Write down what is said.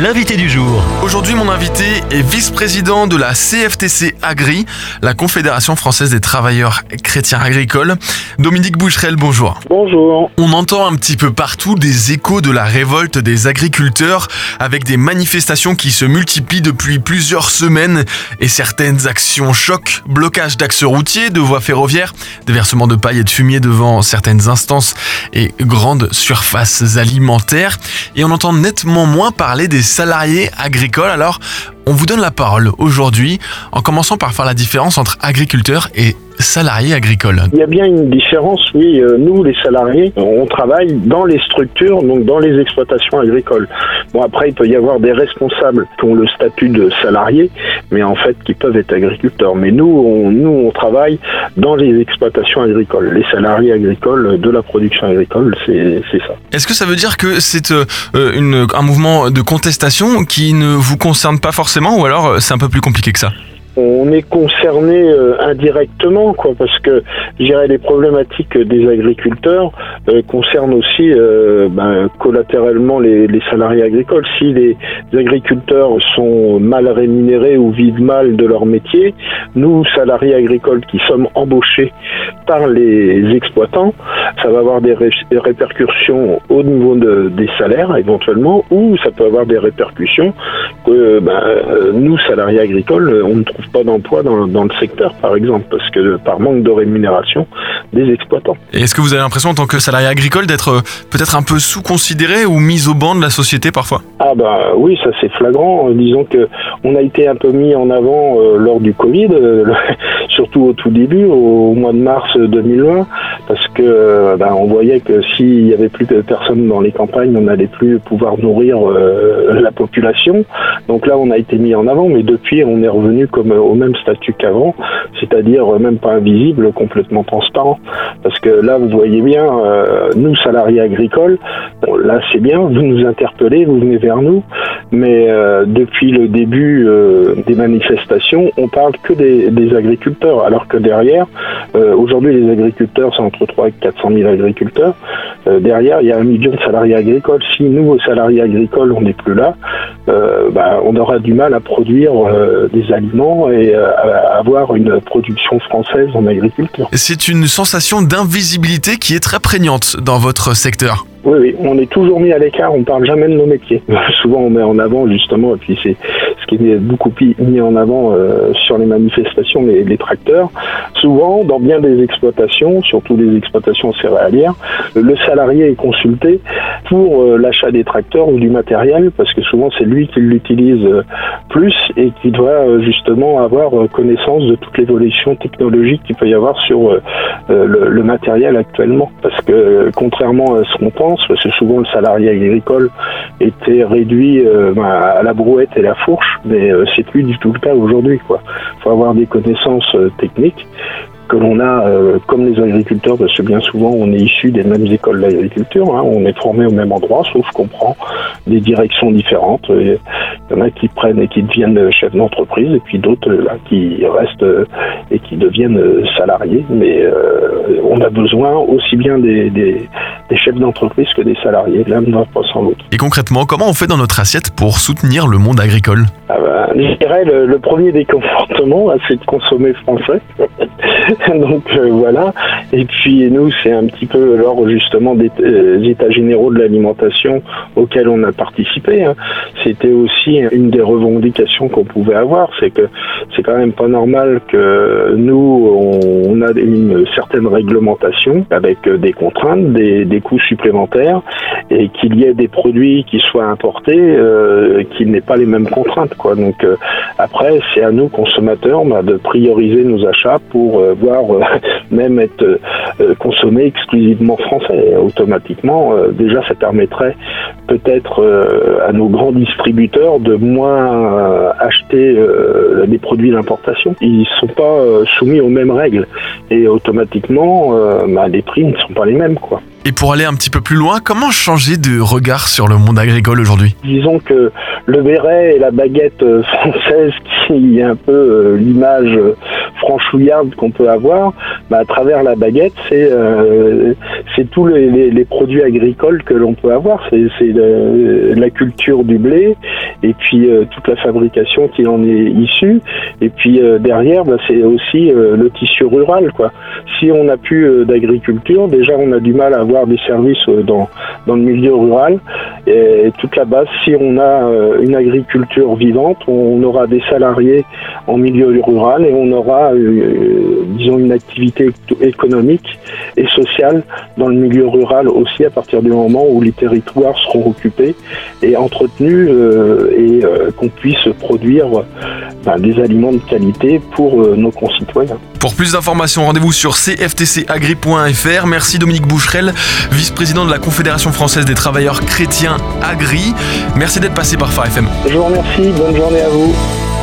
l'invité du jour. Aujourd'hui, mon invité est vice-président de la CFTC Agri, la Confédération française des travailleurs chrétiens agricoles. Dominique Boucherel, bonjour. Bonjour. On entend un petit peu partout des échos de la révolte des agriculteurs avec des manifestations qui se multiplient depuis plusieurs semaines et certaines actions choc, blocage d'axes routiers, de voies ferroviaires, déversement de paille et de fumier devant certaines instances et grandes surfaces alimentaires. Et on entend nettement moins parler des salariés agricoles. Alors, on vous donne la parole aujourd'hui en commençant par faire la différence entre agriculteurs et salariés agricoles. Il y a bien une différence, oui. euh, Nous, les salariés, on travaille dans les structures, donc dans les exploitations agricoles. Bon, après, il peut y avoir des responsables qui ont le statut de salariés, mais en fait, qui peuvent être agriculteurs. Mais nous, on, nous, on travaille dans les exploitations agricoles. Les salariés agricoles de la production agricole, c'est ça. Est-ce que ça veut dire que c'est euh, un mouvement de contestation qui ne vous concerne pas forcément ou alors euh, c'est un peu plus compliqué que ça? On est concerné euh, indirectement, quoi, parce que je dirais les problématiques des agriculteurs euh, concernent aussi euh, ben, collatéralement les, salariés agricoles. Si les agriculteurs sont mal rémunérés ou vivent mal de leur métier, nous, salariés agricoles qui sommes embauchés par les exploitants, ça va avoir des, ré- des répercussions au niveau de- des salaires éventuellement, ou ça peut avoir des répercussions que ben, nous, salariés agricoles, on ne trouve pas d'emploi dans, dans le secteur, par exemple, parce que par manque de rémunération des exploitants. Et est-ce que vous avez l'impression en tant que salarié agricole d'être euh, peut-être un peu sous-considéré ou mis au banc de la société parfois? Ah bah oui, ça c'est flagrant. Euh, Disons que on a été un peu mis en avant euh, lors du Covid, euh, surtout au tout début, au mois de mars 2020, parce que euh, ben, on voyait que s'il y avait plus de personnes dans les campagnes, on n'allait plus pouvoir nourrir euh, la population. Donc là, on a été mis en avant, mais depuis, on est revenu comme euh, au même statut qu'avant, c'est-à-dire euh, même pas invisible, complètement transparent. Parce que là, vous voyez bien, euh, nous salariés agricoles, bon, là c'est bien, vous nous interpellez, vous venez vers nous, mais euh, depuis le début des manifestations, on parle que des, des agriculteurs, alors que derrière, aujourd'hui les agriculteurs, c'est entre 3 et 400 000 agriculteurs, Euh, derrière il y a un million de salariés agricoles. Si nous, aux salariés agricoles, on n'est plus là, euh, bah, on aura du mal à produire euh, des aliments et à avoir une production française en agriculture. C'est une sensation d'invisibilité qui est très prégnante dans votre secteur. Oui, oui, on est toujours mis à l'écart, on parle jamais de nos métiers. Souvent, on met en avant justement, et puis c'est ce qui est beaucoup mis en avant euh, sur les manifestations, les, les tracteurs. Souvent, dans bien des exploitations, surtout les exploitations céréalières, le salarié est consulté pour euh, l'achat des tracteurs ou du matériel, parce que souvent c'est lui qui l'utilise euh, plus et qui doit euh, justement avoir connaissance de toute l'évolution technologique qu'il peut y avoir sur le, matériel actuellement. Parce que contrairement à ce qu'on pense, parce que souvent le salarié agricole était réduit ben, à la brouette et la fourche, mais c'est plus du tout le cas aujourd'hui. Il faut avoir des connaissances techniques que l'on a euh, comme les agriculteurs, parce que bien souvent on est issu des mêmes écoles d'agriculture, hein, on est formé au même endroit, sauf qu'on prend des directions différentes. Il y en a qui prennent et qui deviennent chefs d'entreprise, et puis d'autres là, qui restent euh, et qui deviennent euh, salariés. Mais euh, on a besoin aussi bien des, des, des chefs d'entreprise que des salariés. L'un ne pas sans l'autre. Et concrètement, comment on fait dans notre assiette pour soutenir le monde agricole? Ah ben, je dirais le, le premier des comportements, hein, c'est de consommer français. Donc euh, voilà. Et puis nous, c'est un petit peu lors justement des euh, états généraux de l'alimentation auxquels on a participé. hein. C'était aussi une des revendications qu'on pouvait avoir, c'est que c'est quand même pas normal que nous, on, on a une certaine réglementation avec euh, des contraintes, des, des coûts supplémentaires, et qu'il y ait des produits qui soient importés, euh, qui n'aient pas les mêmes contraintes. Quoi. Donc euh, après, c'est à nous consommateurs bah, de prioriser nos achats pour euh, voir même être consommés exclusivement français. Automatiquement, déjà, ça permettrait peut-être à nos grands distributeurs de moins acheter des produits d'importation. Ils ne sont pas soumis aux mêmes règles et automatiquement, bah, les prix ne sont pas les mêmes. Quoi. Et pour aller un petit peu plus loin, comment changer de regard sur le monde agricole aujourd'hui Disons que le béret et la baguette euh, française, qui est un peu euh, l'image euh, franchouillarde qu'on peut avoir, bah, à travers la baguette, c'est euh, tous les, produits agricoles que l'on peut avoir. C'est la culture du blé et puis euh, toute la fabrication qui en est issue. Et puis euh, derrière, bah, c'est aussi le tissu rural. Si on n'a plus d'agriculture, déjà on a du mal à avoir des services dans, dans le milieu rural. Et toute la base, si on a une agriculture vivante, on aura des salariés en milieu rural et on aura, euh, disons, une activité économique et sociale dans le milieu rural aussi à partir du moment où les territoires seront occupés et entretenus euh, et euh, qu'on puisse produire ben, des aliments de qualité pour nos concitoyens. Pour plus d'informations, rendez-vous sur cftcagri.fr. Merci Dominique Boucherel, vice-président de la Confédération française des travailleurs chrétiens Agri. Merci d'être passé par Phare FM. Je vous remercie, bonne journée à vous.